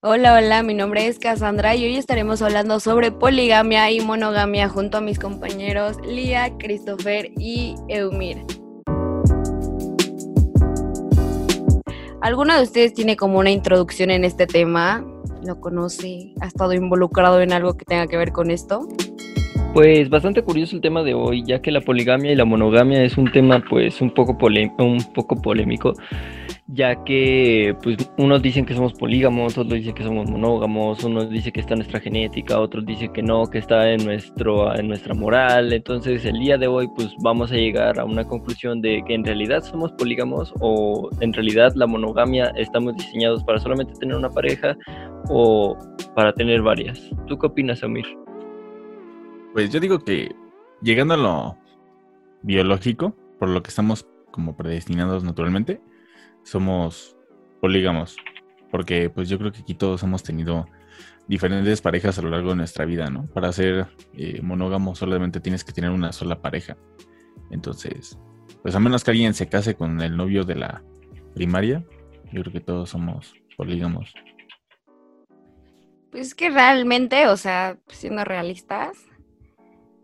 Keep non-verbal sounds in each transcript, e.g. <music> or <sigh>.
Hola, hola, mi nombre es Cassandra y hoy estaremos hablando sobre poligamia y monogamia junto a mis compañeros Lía, Christopher y Eumir. ¿Alguno de ustedes tiene como una introducción en este tema? ¿Lo conoce? ¿Ha estado involucrado en algo que tenga que ver con esto? Pues bastante curioso el tema de hoy, ya que la poligamia y la monogamia es un tema pues un poco, un poco polémico, ya que pues unos dicen que somos polígamos, otros dicen que somos monógamos, unos dicen que está en nuestra genética, otros dicen que no, que está en, nuestro, en nuestra moral. Entonces el día de hoy pues vamos a llegar a una conclusión de que en realidad somos polígamos o en realidad la monogamia estamos diseñados para solamente tener una pareja o para tener varias. ¿Tú qué opinas, Amir? Pues yo digo que llegando a lo biológico, por lo que estamos como predestinados naturalmente, somos polígamos, porque pues yo creo que aquí todos hemos tenido diferentes parejas a lo largo de nuestra vida, ¿no? Para ser eh, monógamo solamente tienes que tener una sola pareja. Entonces, pues a menos que alguien se case con el novio de la primaria, yo creo que todos somos polígamos. Pues que realmente, o sea, siendo realistas,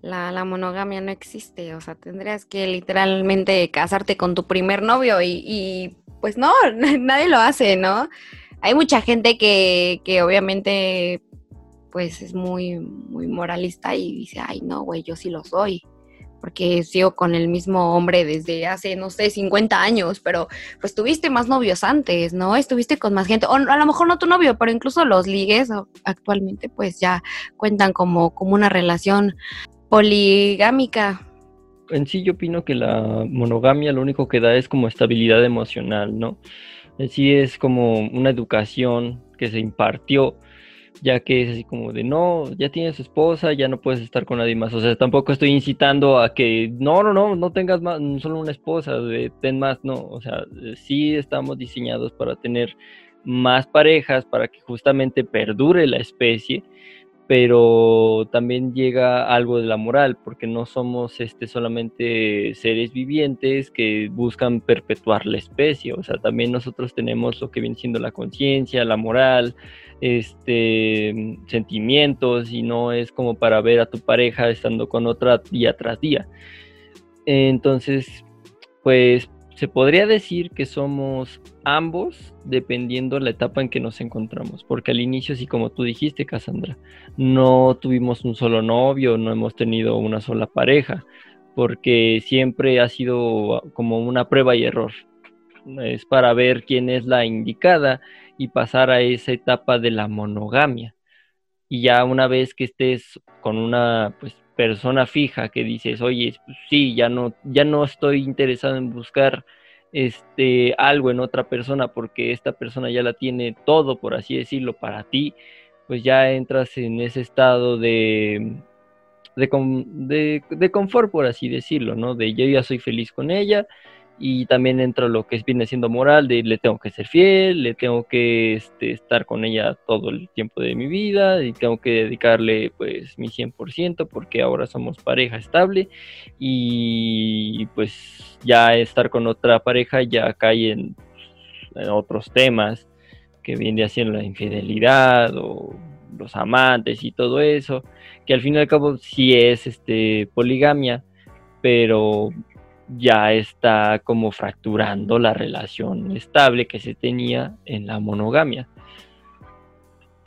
la, la, monogamia no existe. O sea, tendrías que literalmente casarte con tu primer novio y pues no, <laughs> nadie lo hace, ¿no? Hay mucha gente que, que obviamente pues es muy, muy moralista y dice, ay no, güey, yo sí lo soy, porque sigo con el mismo hombre desde hace, no sé, 50 años, pero pues tuviste más novios antes, ¿no? Estuviste con más gente, o a lo mejor no tu novio, pero incluso los ligues actualmente pues ya cuentan como, como una relación poligámica en sí yo opino que la monogamia lo único que da es como estabilidad emocional, ¿no? En sí es como una educación que se impartió, ya que es así como de no, ya tienes esposa, ya no puedes estar con nadie más. O sea, tampoco estoy incitando a que no, no, no, no tengas más, solo una esposa, ten más, no. O sea, sí estamos diseñados para tener más parejas, para que justamente perdure la especie pero también llega algo de la moral, porque no somos este, solamente seres vivientes que buscan perpetuar la especie, o sea, también nosotros tenemos lo que viene siendo la conciencia, la moral, este, sentimientos, y no es como para ver a tu pareja estando con otra día tras día. Entonces, pues se podría decir que somos ambos dependiendo la etapa en que nos encontramos, porque al inicio, sí como tú dijiste, Cassandra, no tuvimos un solo novio, no hemos tenido una sola pareja, porque siempre ha sido como una prueba y error. Es para ver quién es la indicada y pasar a esa etapa de la monogamia. Y ya una vez que estés con una pues persona fija que dices, oye, pues sí, ya no, ya no estoy interesado en buscar este, algo en otra persona porque esta persona ya la tiene todo, por así decirlo, para ti, pues ya entras en ese estado de, de, de confort, por así decirlo, ¿no? De yo ya soy feliz con ella y también entra lo que viene siendo moral de le tengo que ser fiel, le tengo que este, estar con ella todo el tiempo de mi vida y tengo que dedicarle pues mi 100% porque ahora somos pareja estable y pues ya estar con otra pareja ya cae en, otros temas que viene haciendo la infidelidad o los amantes y todo eso, que al fin y al cabo sí es este poligamia, pero ya está como fracturando la relación estable que se tenía en la monogamia.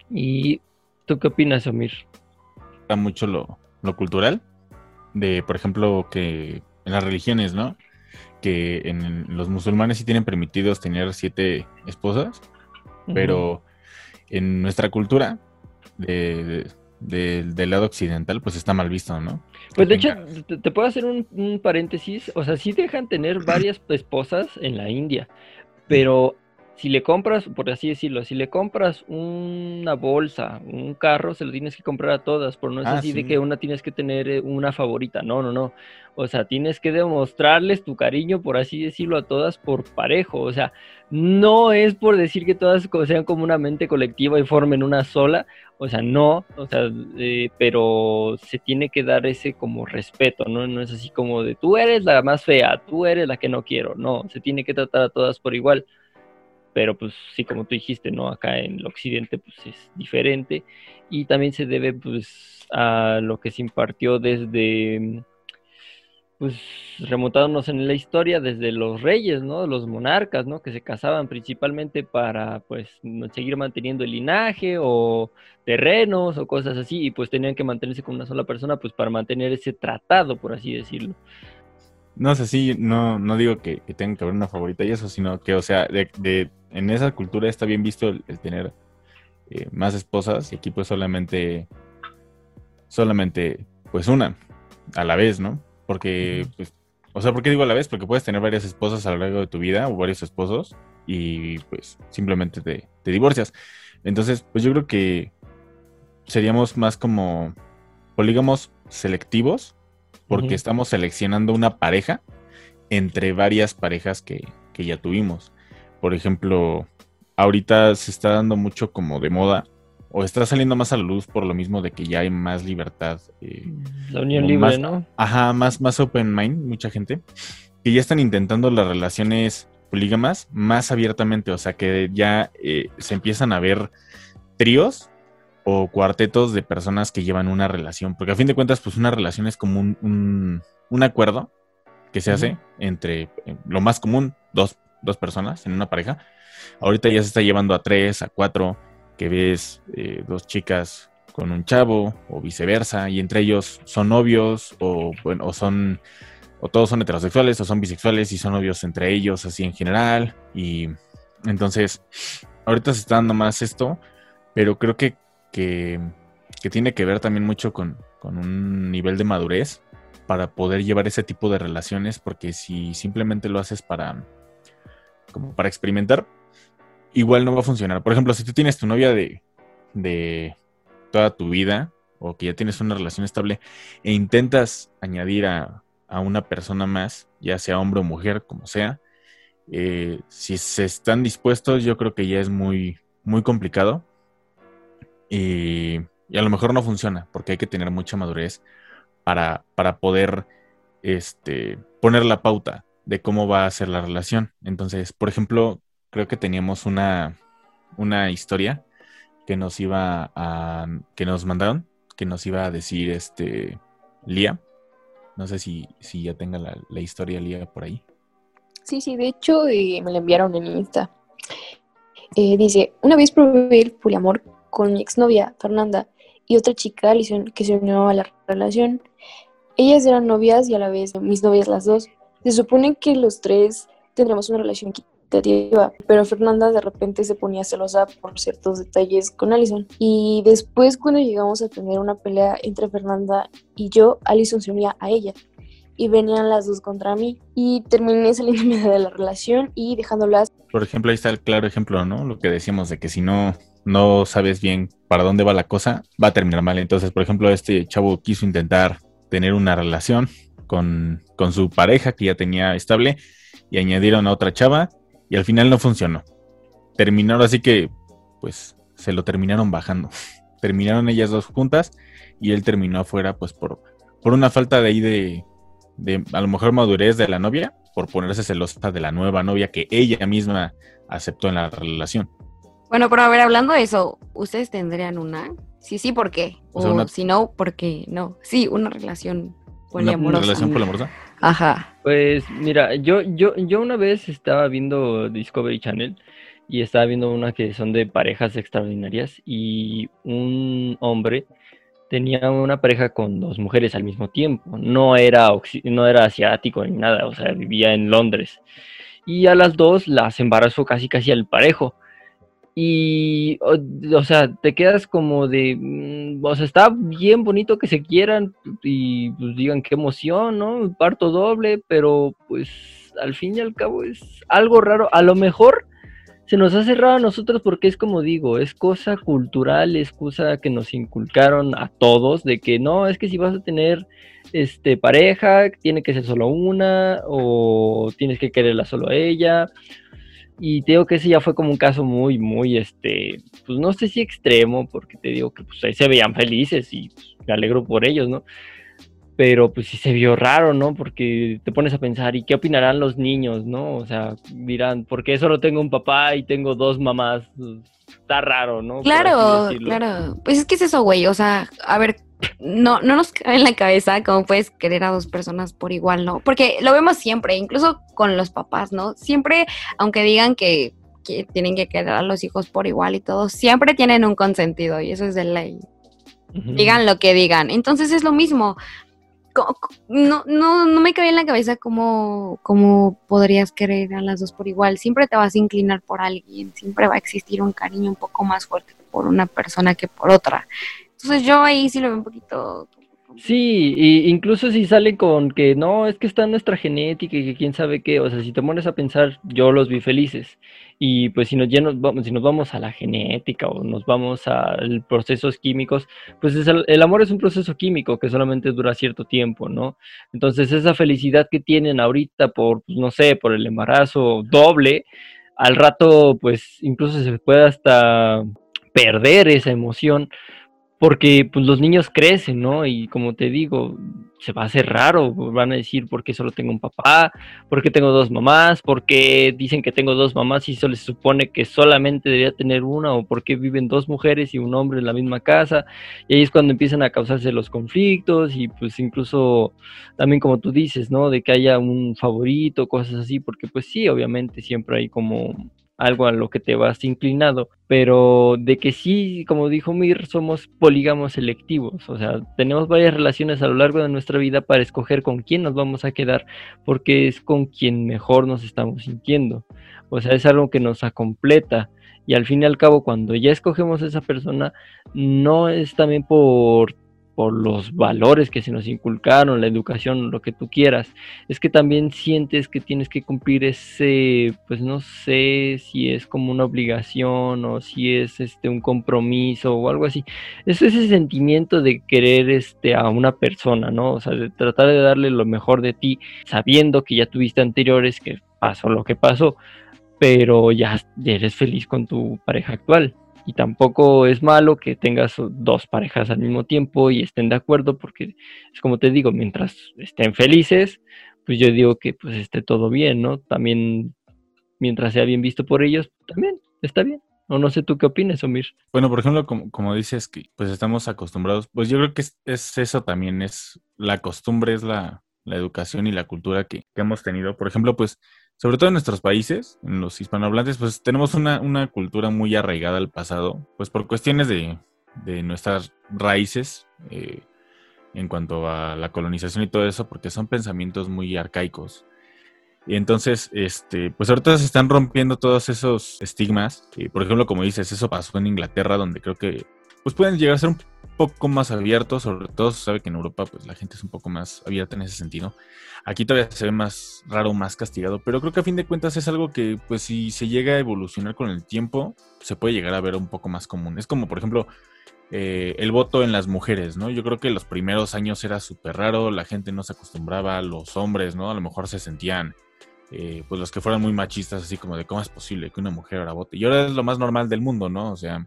¿Y tú qué opinas, Omir? Está mucho lo, cultural, de por ejemplo que en las religiones, ¿no? Que en los musulmanes sí tienen permitidos tener siete esposas, pero en nuestra cultura de, del lado occidental, pues está mal visto, ¿no? Pues de hecho, te, puedo hacer un, paréntesis, o sea, sí dejan tener varias esposas en la India, pero si le compras, por así decirlo, si le compras una bolsa, un carro, se lo tienes que comprar a todas, por no es ah, así de que una tienes que tener eh, una favorita, no, no, no. O sea, tienes que demostrarles tu cariño, por así decirlo, a todas por parejo. O sea, no es por decir que todas sean como una mente colectiva y formen una sola. O sea, no, o sea, eh, pero se tiene que dar ese como respeto, ¿no? No es así como de tú eres la más fea, tú eres la que no quiero, no, se tiene que tratar a todas por igual pero pues sí, como tú dijiste, ¿no? Acá en el occidente pues es diferente y también se debe pues a lo que se impartió desde pues remontándonos en la historia desde los reyes, ¿no? Los monarcas, ¿no? Que se casaban principalmente para, pues, seguir manteniendo el linaje o terrenos o cosas así, y pues tenían que mantenerse con una sola persona, pues, para mantener ese tratado, por así decirlo. No sé si, no, no digo que, que tenga que haber una favorita y eso, sino que, o sea, de, en esa cultura está bien visto el, tener eh, más esposas, y aquí pues solamente, solamente, pues una, a la vez, ¿no? Porque, pues, o sea, ¿por qué digo a la vez? Porque puedes tener varias esposas a lo largo de tu vida o varios esposos y pues simplemente te, divorcias. Entonces, pues yo creo que seríamos más como polígamos selectivos porque estamos seleccionando una pareja entre varias parejas que, que ya tuvimos. Por ejemplo, ahorita se está dando mucho como de moda o está saliendo más a la luz por lo mismo de que ya hay más libertad. Eh, la unión libre, ¿no? Ajá, más, más open mind, mucha gente, que ya están intentando las relaciones polígamas más abiertamente, o sea que ya eh, se empiezan a ver tríos o cuartetos de personas que llevan una relación, porque a fin de cuentas, pues una relación es como un, un, acuerdo que se hace entre eh, lo más común, dos, dos personas en una pareja. Ahorita ya se está llevando a tres, a cuatro, que ves eh, dos chicas con un chavo o viceversa y entre ellos son novios o bueno o son o todos son heterosexuales o son bisexuales y son novios entre ellos así en general y entonces ahorita se está dando más esto pero creo que, que, tiene que ver también mucho con, un nivel de madurez para poder llevar ese tipo de relaciones porque si simplemente lo haces para como para experimentar igual no va a funcionar. Por ejemplo, si tú tienes tu novia de, de toda tu vida o que ya tienes una relación estable e intentas añadir a, una persona más, ya sea hombre o mujer, como sea, eh, si se están dispuestos, yo creo que ya es muy, muy complicado. Y, a lo mejor no funciona, porque hay que tener mucha madurez para, para poder este, poner la pauta de cómo va a ser la relación. Entonces, por ejemplo, creo que teníamos una, una historia que nos iba a, que nos mandaron, que nos iba a decir este Lía. No sé si, si ya tenga la, historia Lía por ahí. Sí, sí, de hecho eh, me la enviaron en Insta. Eh, dice, una vez probé el poliamor con mi exnovia, Fernanda, y otra chica que se unió a la relación. Ellas eran novias y a la vez mis novias las dos. Se supone que los tres tendremos una relación pero Fernanda de repente se ponía celosa por ciertos detalles con Allison. Y después cuando llegamos a tener una pelea entre Fernanda y yo, Allison se unía a ella. Y venían las dos contra mí. Y terminé saliéndome de la relación y dejándolas. Por ejemplo, ahí está el claro ejemplo, ¿no? Lo que decíamos de que si no, no sabes bien para dónde va la cosa, va a terminar mal. Entonces, por ejemplo, este chavo quiso intentar tener una relación con, con su pareja que ya tenía estable y añadieron a otra chava y al final no funcionó. Terminaron así que, pues, se lo terminaron bajando. <laughs> Terminaron ellas dos juntas y él terminó afuera, pues, por, por una falta de ahí de, de, a lo mejor madurez de la novia, por ponerse celosa de la nueva novia que ella misma aceptó en la relación. Bueno, pero a ver, hablando de eso, ¿ustedes tendrían una? Sí, sí, ¿por qué? O, si no, ¿por qué no? Sí, una relación poliamorosa. ¿Una relación poliamorosa? Ajá. Pues mira, yo, yo, yo una vez estaba viendo Discovery Channel y estaba viendo una que son de parejas extraordinarias y un hombre tenía una pareja con dos mujeres al mismo tiempo. No era, no era asiático ni nada, o sea, vivía en Londres. Y a las dos las embarazó casi casi al parejo. Y, o, sea, te quedas como de, mm, o sea, está bien bonito que se quieran y pues digan qué emoción, ¿no? Parto doble, pero pues al fin y al cabo es algo raro. A lo mejor se nos hace raro a nosotros porque es como digo, es cosa cultural, es cosa que nos inculcaron a todos de que no, es que si vas a tener este pareja, tiene que ser solo una o tienes que quererla solo a ella y te digo que ese ya fue como un caso muy, muy, este, pues no sé si extremo, porque te digo que pues ahí se veían felices y pues, me alegro por ellos, ¿no? pero pues sí se vio raro, ¿no? Porque te pones a pensar, ¿y qué opinarán los niños, no? O sea, dirán, ¿por qué solo tengo un papá y tengo dos mamás? Está raro, ¿no? Claro, claro. Pues es que es eso, güey. O sea, a ver, no, no nos cae en la cabeza cómo puedes querer a dos personas por igual, ¿no? Porque lo vemos siempre, incluso con los papás, ¿no? Siempre, aunque digan que, que tienen que querer a los hijos por igual y todo, siempre tienen un consentido y eso es de ley. Digan lo que digan. Entonces es lo mismo no, no, no me cabe en la cabeza cómo, cómo podrías querer a las dos por igual. Siempre te vas a inclinar por alguien, siempre va a existir un cariño un poco más fuerte por una persona que por otra. Entonces yo ahí sí lo veo un poquito Sí, y incluso si sale con que no, es que está en nuestra genética y que quién sabe qué, o sea, si te pones a pensar, yo los vi felices. Y pues si nos, vamos, si nos vamos a la genética o nos vamos a procesos químicos, pues el, el, amor es un proceso químico que solamente dura cierto tiempo, ¿no? Entonces esa felicidad que tienen ahorita por, pues, no sé, por el embarazo doble, al rato pues incluso se puede hasta perder esa emoción porque pues los niños crecen, ¿no? Y como te digo, se va a hacer raro, van a decir por qué solo tengo un papá, por qué tengo dos mamás, por qué dicen que tengo dos mamás y se les supone que solamente debería tener una, o por qué viven dos mujeres y un hombre en la misma casa, y ahí es cuando empiezan a causarse los conflictos y pues incluso también como tú dices, ¿no? De que haya un favorito, cosas así, porque pues sí, obviamente siempre hay como algo a lo que te vas inclinado, pero de que sí, como dijo Mir, somos polígamos selectivos, o sea, tenemos varias relaciones a lo largo de nuestra vida para escoger con quién nos vamos a quedar, porque es con quien mejor nos estamos sintiendo, o sea, es algo que nos acompleta. Y al fin y al cabo, cuando ya escogemos a esa persona, no es también por por los valores que se nos inculcaron, la educación, lo que tú quieras, es que también sientes que tienes que cumplir ese, pues no sé si es como una obligación o si es este un compromiso o algo así. Es ese sentimiento de querer este a una persona, ¿no? O sea, de tratar de darle lo mejor de ti, sabiendo que ya tuviste anteriores que pasó lo que pasó, pero ya eres feliz con tu pareja actual y tampoco es malo que tengas dos parejas al mismo tiempo y estén de acuerdo porque es como te digo, mientras estén felices, pues yo digo que pues esté todo bien, ¿no? También mientras sea bien visto por ellos, también está bien. O no sé tú qué opinas, Omir. Bueno, por ejemplo, como, dices que pues estamos acostumbrados, pues yo creo que es, eso también, es la costumbre, es la, educación y la cultura que, que hemos tenido. Por ejemplo, pues sobre todo en nuestros países, en los hispanohablantes, pues tenemos una, cultura muy arraigada al pasado, pues por cuestiones de, nuestras raíces eh, en cuanto a la colonización y todo eso, porque son pensamientos muy arcaicos. Y entonces, este, pues ahorita se están rompiendo todos esos estigmas. Y por ejemplo, como dices, eso pasó en Inglaterra, donde creo que pues pueden llegar a ser un poco más abiertos, sobre todo se sabe que en Europa pues la gente es un poco más abierta en ese sentido. Aquí todavía se ve más raro, más castigado, pero creo que a fin de cuentas es algo que pues si se llega a evolucionar con el tiempo, se puede llegar a ver un poco más común. Es como por ejemplo eh, el voto en las mujeres, ¿no? Yo creo que los primeros años era súper raro, la gente no se acostumbraba, los hombres, ¿no? A lo mejor se sentían... Eh, pues los que fueran muy machistas, así como de cómo es posible que una mujer ahora vote. Y ahora es lo más normal del mundo, ¿no? O sea,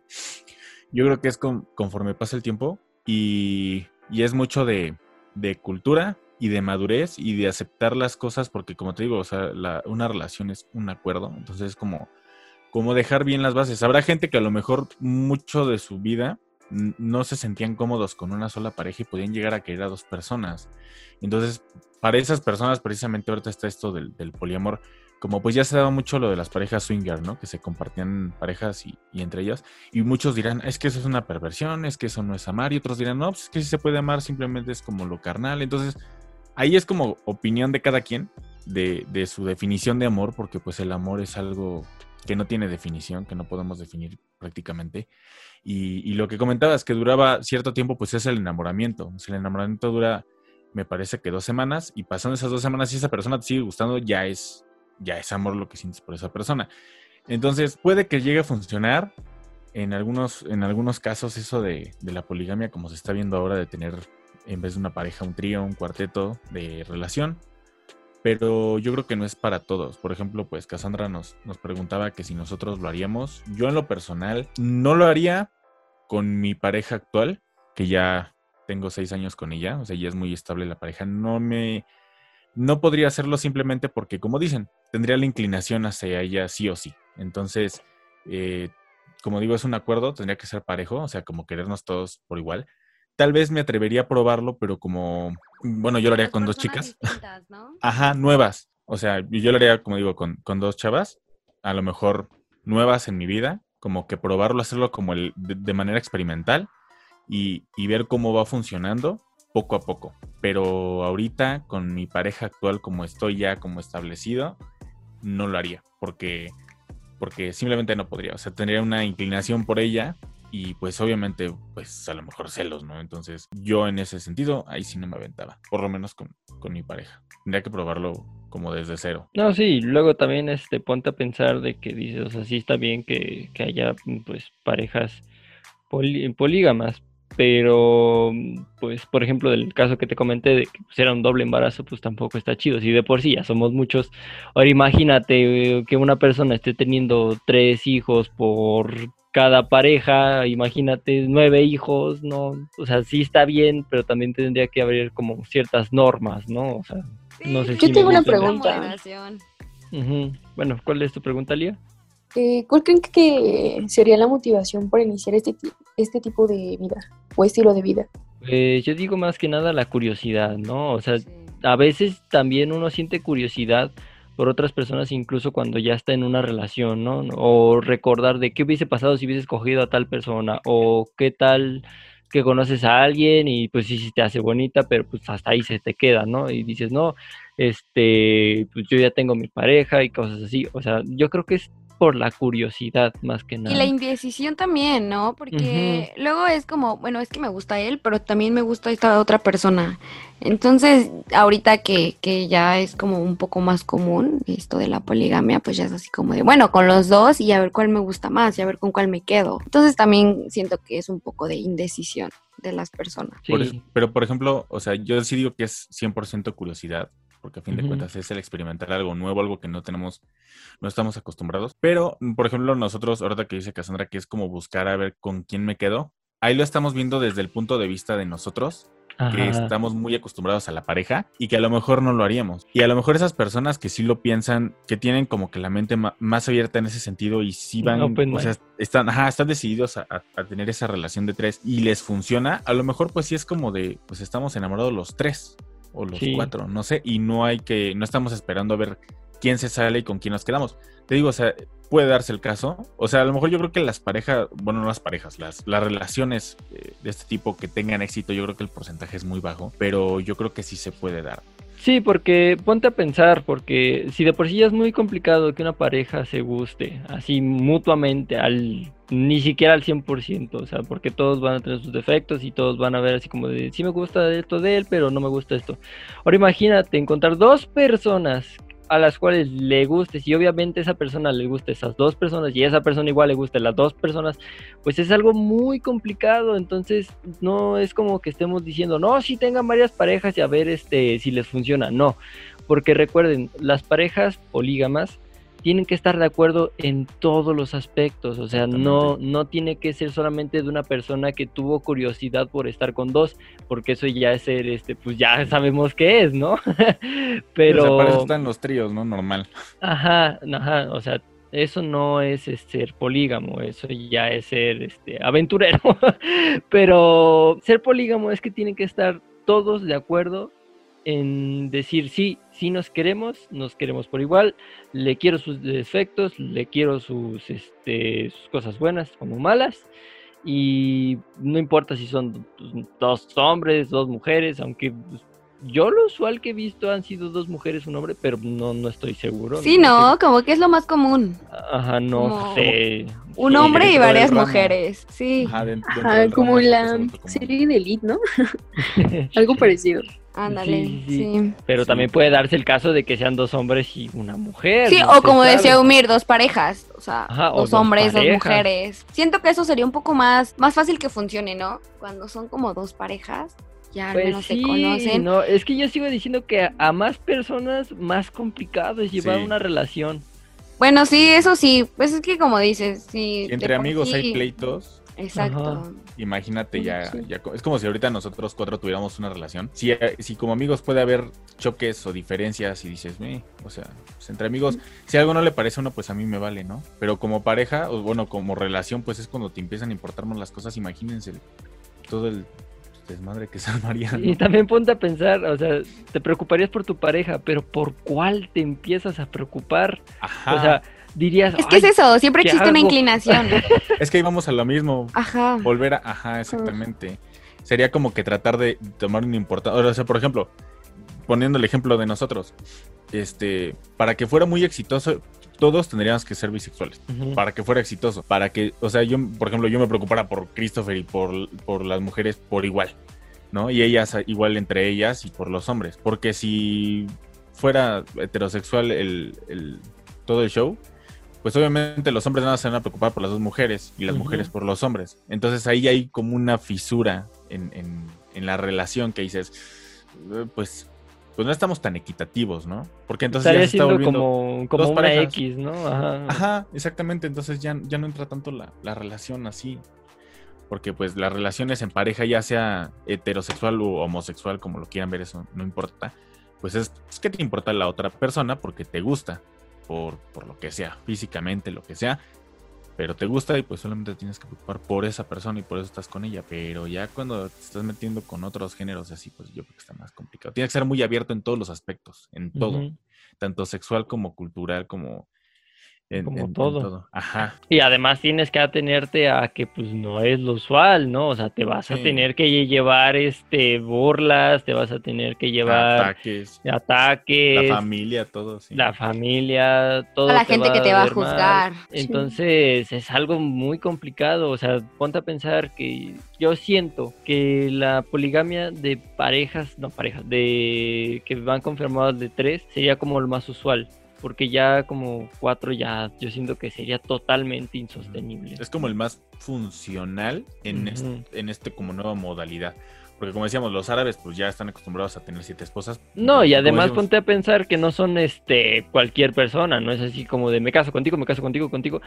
yo creo que es conforme pasa el tiempo y, es mucho de, cultura y de madurez y de aceptar las cosas porque como te digo, o sea, una relación es un acuerdo, entonces es como, como dejar bien las bases. Habrá gente que a lo mejor mucho de su vida no se sentían cómodos con una sola pareja y podían llegar a querer a dos personas. Entonces, para esas personas, precisamente ahorita está esto del, del poliamor, como pues ya se daba mucho lo de las parejas swinger, ¿no? Que se compartían parejas y, entre ellas. Y muchos dirán, es que eso es una perversión, es que eso no es amar. Y otros dirán, no, pues es que si se puede amar, simplemente es como lo carnal. Entonces, ahí es como opinión de cada quien, de, de su definición de amor, porque pues el amor es algo que no tiene definición, que no podemos definir prácticamente. Y, lo que comentabas, que duraba cierto tiempo, pues es el enamoramiento. Si el enamoramiento dura, me parece que dos semanas, y pasando esas dos semanas, si esa persona te sigue gustando, ya es ya es amor lo que sientes por esa persona. Entonces, puede que llegue a funcionar en algunos, en algunos casos eso de, la poligamia, como se está viendo ahora, de tener en vez de una pareja, un trío, un cuarteto de relación. Pero yo creo que no es para todos. Por ejemplo, pues Cassandra nos, nos preguntaba que si nosotros lo haríamos. Yo en lo personal no lo haría con mi pareja actual, que ya tengo seis años con ella, o sea, ya es muy estable la pareja. No me, no podría hacerlo simplemente porque, como dicen, tendría la inclinación hacia ella sí o sí. Entonces, eh, como digo, es un acuerdo, tendría que ser parejo, o sea, como querernos todos por igual. Tal vez me atrevería a probarlo, pero como, bueno, yo lo haría con dos chicas. ¿no? <laughs> Ajá, nuevas. O sea, yo lo haría, como digo, con, con dos chavas, a lo mejor nuevas en mi vida, como que probarlo, hacerlo como el, de, manera experimental y, y, ver cómo va funcionando poco a poco. Pero ahorita, con mi pareja actual, como estoy ya como establecido, no lo haría, porque, porque simplemente no podría. O sea, tendría una inclinación por ella y pues obviamente, pues a lo mejor celos, ¿no? Entonces yo en ese sentido, ahí sí no me aventaba, por lo menos con, con mi pareja. Tendría que probarlo como desde cero. No, sí, luego también este, ponte a pensar de que dices, o sea, sí está bien que, que haya pues parejas polígamas, pero pues por ejemplo del caso que te comenté de que pues, era un doble embarazo pues tampoco está chido. Si de por sí ya somos muchos ahora imagínate que una persona esté teniendo tres hijos por cada pareja imagínate nueve hijos no o sea sí está bien pero también tendría que haber como ciertas normas no o sea no sé yo tengo una pregunta. Bueno cuál es tu pregunta Lía eh, ¿Cuál creen que sería la motivación para iniciar este, este tipo de vida o estilo de vida? Pues yo digo más que nada la curiosidad, ¿no? O sea, a veces también uno siente curiosidad por otras personas incluso cuando ya está en una relación, ¿no? O recordar de qué hubiese pasado si hubiese escogido a tal persona o qué tal que conoces a alguien y pues sí, sí te hace bonita, pero pues hasta ahí se te queda, ¿no? Y dices, no, este, pues yo ya tengo mi pareja y cosas así. O sea, yo creo que es por la curiosidad más que nada. Y la indecisión también, ¿no? Porque luego es como, bueno, es que me gusta él, pero también me gusta esta otra persona. Entonces, ahorita que, que ya es como un poco más común esto de la poligamia, pues ya es así como de, bueno, con los dos y a ver cuál me gusta más y a ver con cuál me quedo. Entonces también siento que es un poco de indecisión de las personas. pero, por ejemplo, o sea, yo sí digo que es 100% curiosidad porque a fin de cuentas es el experimentar algo nuevo, algo que no tenemos, no estamos acostumbrados. Pero, por ejemplo, nosotros, ahorita que dice Cassandra, que es como buscar a ver con quién me quedo, ahí lo estamos viendo desde el punto de vista de nosotros, que estamos muy acostumbrados a la pareja y que a lo mejor no lo haríamos. Y a lo mejor esas personas que sí lo piensan, que tienen como que la mente más abierta en ese sentido y sí van, o sea, están, ajá, están decididos a, a, tener esa relación de tres y les funciona, a lo mejor pues sí es como de, pues estamos enamorados los tres o los cuatro, no sé, y no hay que, no estamos esperando a ver quién se sale y con quién nos quedamos. Te digo, o sea, puede darse el caso. O sea, a lo mejor yo creo que las parejas, bueno, no las parejas, las, las relaciones eh, de este tipo que tengan éxito, yo creo que el porcentaje es muy bajo, pero yo creo que sí se puede dar. Sí, porque ponte a pensar, porque si de por sí ya es muy complicado que una pareja se guste así mutuamente, al ni siquiera al 100%, o sea, porque todos van a tener sus defectos y todos van a ver así como de, sí me gusta esto de él, pero no me gusta esto. Ahora imagínate encontrar dos personas a las cuales le guste, si obviamente esa persona le gusta esas dos personas y esa persona igual le gusta las dos personas, pues es algo muy complicado, entonces no es como que estemos diciendo, no, si tengan varias parejas y a ver este si les funciona, no, porque recuerden, las parejas polígamas tienen que estar de acuerdo en todos los aspectos, o sea, no, no tiene que ser solamente de una persona que tuvo curiosidad por estar con dos, porque eso ya es ser, este, pues ya sabemos qué es, ¿no? <laughs> Pero... para eso están los tríos, ¿no? Normal. Ajá, ajá, o sea, eso no es, es ser polígamo, eso ya es ser este, aventurero. <laughs> Pero ser polígamo es que tienen que estar todos de acuerdo en decir sí, sí nos queremos, nos queremos por igual, le quiero sus defectos, le quiero sus, este, sus cosas buenas como malas, y no importa si son dos hombres, dos mujeres, aunque pues, yo lo usual que he visto han sido dos mujeres, un hombre, pero no, no estoy seguro. Sí, no, como que es lo más común. Ajá, no sé. Un hombre y varias mujeres, sí. Ajá, como la serie de Elite, ¿no? <laughs> Algo parecido. Ándale, sí, Pero también puede darse el caso de que sean dos hombres y una mujer. Sí, o como decía Umir, dos parejas, o sea, dos, hombres, dos mujeres. Siento que eso sería un poco más, más fácil que funcione, ¿no? Cuando son como dos parejas, ya al pues menos se conocen. No, es que yo sigo diciendo que a más personas más complicado es llevar una relación. Bueno, sí, eso sí, pues es que como dices, sí. entre amigos hay pleitos. Exacto. Ajá. Imagínate ya, Sí. ya es como si ahorita nosotros cuatro tuviéramos una relación. Si, eh, si como amigos puede haber choques o diferencias y dices, "Eh", o sea, pues entre amigos, si algo no le parece a uno, pues a mí me vale, ¿no? Pero como pareja, o bueno, como relación, pues es cuando te empiezan a importar más las cosas. Imagínense el- todo el desmadre que se <laughs> armaría. ¿no? Y también ponte a pensar, o sea, te preocuparías por tu pareja, pero ¿por cuál te empiezas a preocupar? Ajá. O sea, dirías, Es que es "Ay, eso, siempre ¿qué existe una inclinación. <laughs> es que íbamos a lo mismo. Ajá. Volver a. Ajá, exactamente. Sería como que tratar de tomar una importancia. O sea, por ejemplo, poniendo el ejemplo de nosotros, este, para que fuera muy exitoso, todos tendríamos que ser bisexuales. Para que fuera exitoso. Para que, o sea, yo, por ejemplo, yo me preocupara por Christopher y por, por las mujeres por igual, ¿no? Y ellas igual entre ellas y por los hombres. Porque si fuera heterosexual el, el- todo el show, pues obviamente los hombres nada se van a preocupar por las dos mujeres y las mujeres por los hombres. Entonces ahí hay como una fisura en, en- en la relación que dices, eh, pues, pues no estamos tan equitativos, ¿no? Porque entonces Estaría ya se está volviendo... como, como dos una parejas. X, ¿no? Ajá. Ajá, exactamente. Entonces ya, ya no entra tanto la, la relación así. Porque pues las relaciones en pareja, ya sea heterosexual o homosexual, como lo quieran ver, eso no importa. Pues es, es que te importa la otra persona porque te gusta. Por, por lo que sea, físicamente, lo que sea. Pero te gusta y pues solamente tienes que preocupar por esa persona y por eso estás con ella. Pero ya cuando te estás metiendo con otros géneros así, pues yo creo que está más complicado. Tienes que ser muy abierto en todos los aspectos, en todo tanto sexual como cultural, como en, Como en- en todo. Ajá. Y además tienes que atenerte a que pues no es lo usual, ¿no? O sea, te vas a tener que lle- llevar este burlas, te vas a tener que llevar Ataques, ataques, la familia, todo. Sí. la familia, todo. Toda la gente que te va a mal. juzgar. Entonces es algo muy complicado, o sea, ponte a pensar que yo siento que la poligamia de parejas, no parejas, de que van confirmadas de tres sería como lo más usual, porque ya como cuatro ya yo siento que sería totalmente insostenible. Es como el más funcional en, este, en este como nueva modalidad. Porque como decíamos, los árabes pues ya están acostumbrados a tener siete esposas. No, y además decíamos, ponte a pensar que no son este cualquier persona, no es así como de me caso contigo, me caso contigo, contigo.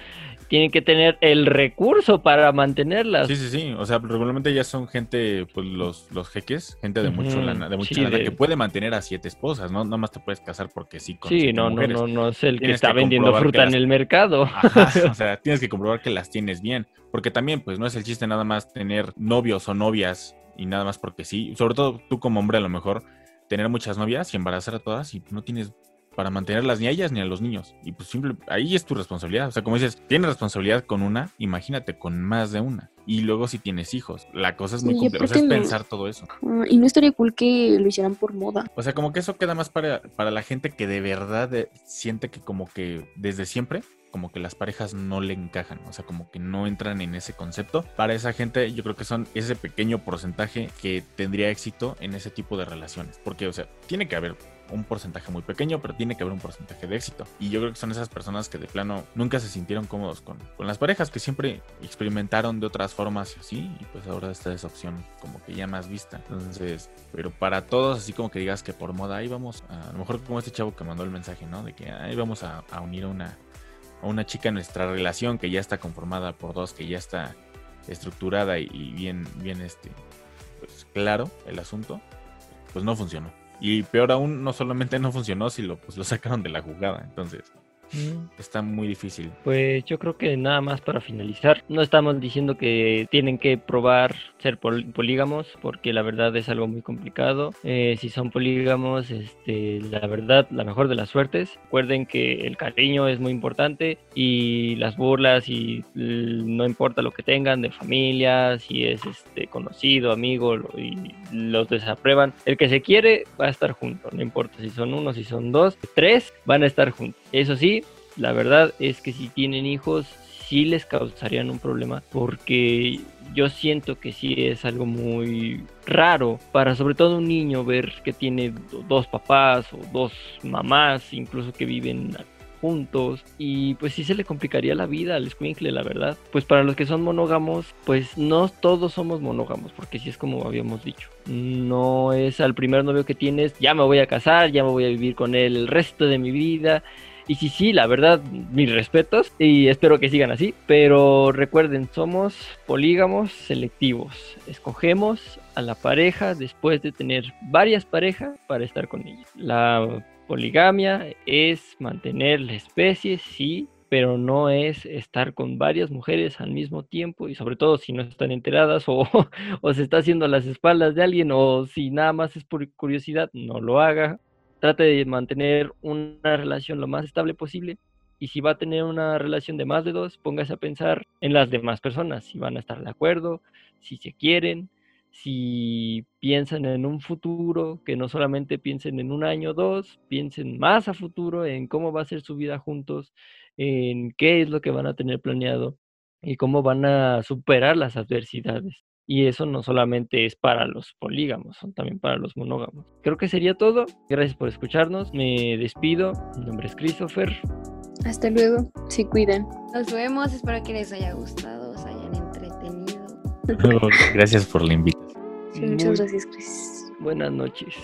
Tienen que tener el recurso para mantenerlas. Sí, sí, sí. O sea, regularmente ya son gente, pues los, los jeques, gente de mucho Ujú. lana, de mucha Sí, lana, de- que puede mantener a siete esposas, ¿no? Nada más te puedes casar porque sí con Sí, no, no, mujeres. no, no es el que está que vendiendo fruta en el mercado. Ajá, <laughs> o sea, tienes que comprobar que las tienes bien. Porque también, pues, no es el chiste nada más tener novios o novias y nada más porque sí. Sobre todo tú como hombre, a lo mejor, tener muchas novias y embarazar a todas y no tienes para mantenerlas ni a ellas ni a los niños. Y pues simple, ahí es tu responsabilidad. O sea, como dices, tienes responsabilidad con una, imagínate con más de una. Y luego si tienes hijos, la cosa es muy compleja. O sea, es aparte no- pensar todo eso. Ah, y no estaría cool que lo hicieran por moda. O sea, como que eso queda más para, para la gente que de verdad eh, siente que como que desde siempre, como que las parejas no le encajan, o sea, como que no entran en ese concepto. Para esa gente yo creo que son ese pequeño porcentaje que tendría éxito en ese tipo de relaciones. Porque, o sea, tiene que haber un porcentaje muy pequeño, pero tiene que haber un porcentaje de éxito. Y yo creo que son esas personas que de plano nunca se sintieron cómodos con, con las parejas, que siempre experimentaron de otras formas y así, y pues ahora está esa opción como que ya más vista. Entonces, pero para todos, así como que digas que por moda, ahí vamos, a, lo mejor como este chavo que mandó el mensaje, ¿no? De que ahí vamos a, a unir una, a una chica en nuestra relación que ya está conformada por dos, que ya está estructurada y, bien, bien este, pues claro el asunto, pues no funcionó. Y peor aún, no solamente no funcionó, sino pues lo sacaron de la jugada. Entonces, está muy difícil. Pues yo creo que nada más para finalizar, no estamos diciendo que tienen que probar ser pol- polígamos, porque la verdad es algo muy complicado. Eh, si son polígamos, este, la verdad, la mejor de las suertes. Recuerden que el cariño es muy importante y las burlas y no importa lo que tengan de familia, si es este conocido, amigo y los desaprueban. El que se quiere va a estar junto, no importa si son uno, si son dos, tres van a estar juntos. Eso sí, la verdad es que si tienen hijos, sí les causarían un problema porque yo siento que sí es algo muy raro para sobre todo un niño ver que tiene do- dos papás o dos mamás, incluso que viven juntos y pues sí se le complicaría la vida al escuincle, la verdad. Pues para los que son monógamos, pues no todos somos monógamos, porque sí es como habíamos dicho. No es al primer novio que tienes, ya me voy a casar, ya me voy a vivir con él el resto de mi vida Y sí, sí, la verdad, mis respetos y espero que sigan así. Pero recuerden, somos polígamos selectivos. Escogemos a la pareja después de tener varias parejas para estar con ella. La poligamia es mantener la especie, sí, pero no es estar con varias mujeres al mismo tiempo y sobre todo si no están enteradas <laughs> o, o se está haciendo a las espaldas de alguien o si nada más es por curiosidad, no lo haga. Trate de mantener una relación lo más estable posible y si va a tener una relación de más de dos, póngase a pensar en las demás personas, si van a estar de acuerdo, si se quieren, si piensan en un futuro, que no solamente piensen en un año o dos, piensen más a futuro en cómo va a ser su vida juntos, en qué es lo que van a tener planeado y cómo van a superar las adversidades. Y eso no solamente es para los polígamos, son también para los monógamos. Creo que sería todo. Gracias por escucharnos. Me despido. Mi nombre es Christopher. Hasta luego. Se cuidan. Nos vemos. Espero que les haya gustado, os hayan entretenido. <laughs> Gracias por la invitación. Sí, muchas gracias, Chris. Buenas noches.